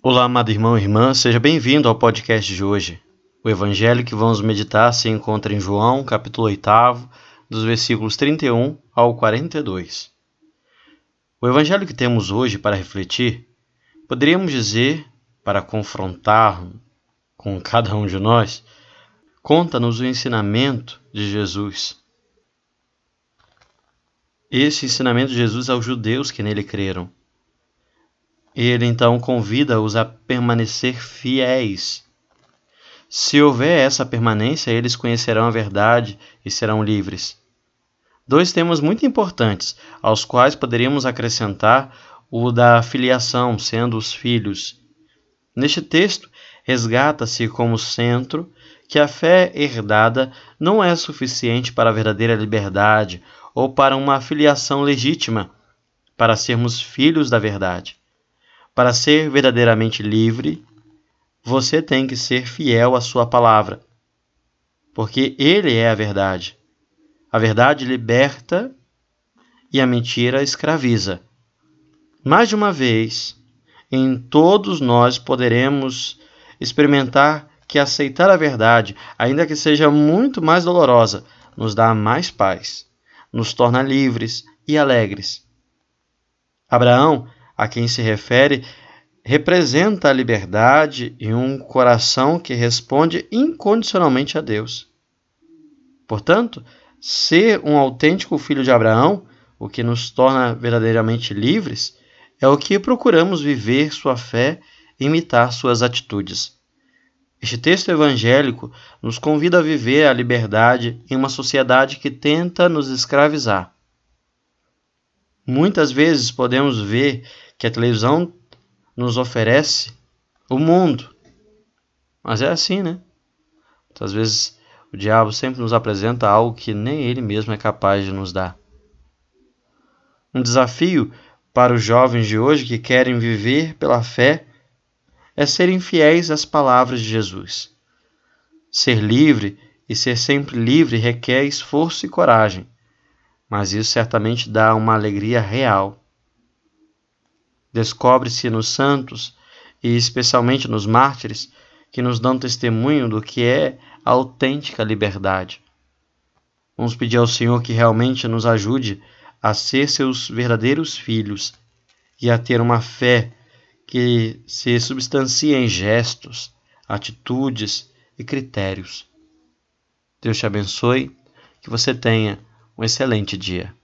Olá, amado irmão e irmã, seja bem-vindo ao podcast de hoje. O evangelho que vamos meditar se encontra em João, capítulo 8, dos versículos 31 ao 42. O evangelho que temos hoje para refletir, poderíamos dizer, para confrontar com cada um de nós, conta-nos o ensinamento de Jesus. Esse ensinamento de Jesus aos judeus que nele creram ele então convida-os a permanecer fiéis. Se houver essa permanência, eles conhecerão a verdade e serão livres. Dois temas muito importantes, aos quais poderíamos acrescentar o da filiação, sendo os filhos. Neste texto, resgata-se como centro que a fé herdada não é suficiente para a verdadeira liberdade ou para uma filiação legítima, para sermos filhos da verdade. Para ser verdadeiramente livre, você tem que ser fiel à sua palavra, porque Ele é a verdade. A verdade liberta e a mentira escraviza. Mais de uma vez, em todos nós poderemos experimentar que aceitar a verdade, ainda que seja muito mais dolorosa, nos dá mais paz, nos torna livres e alegres. Abraão a quem se refere representa a liberdade e um coração que responde incondicionalmente a Deus. Portanto, ser um autêntico filho de Abraão, o que nos torna verdadeiramente livres, é o que procuramos viver sua fé e imitar suas atitudes. Este texto evangélico nos convida a viver a liberdade em uma sociedade que tenta nos escravizar. Muitas vezes podemos ver que a televisão nos oferece o mundo. Mas é assim, né? Muitas vezes o diabo sempre nos apresenta algo que nem ele mesmo é capaz de nos dar. Um desafio para os jovens de hoje que querem viver pela fé é serem fiéis às palavras de Jesus. Ser livre e ser sempre livre requer esforço e coragem, mas isso certamente dá uma alegria real. Descobre-se nos santos, e especialmente nos mártires, que nos dão testemunho do que é a autêntica liberdade. Vamos pedir ao Senhor que realmente nos ajude a ser seus verdadeiros filhos e a ter uma fé que se substancia em gestos, atitudes e critérios. Deus te abençoe, que você tenha um excelente dia.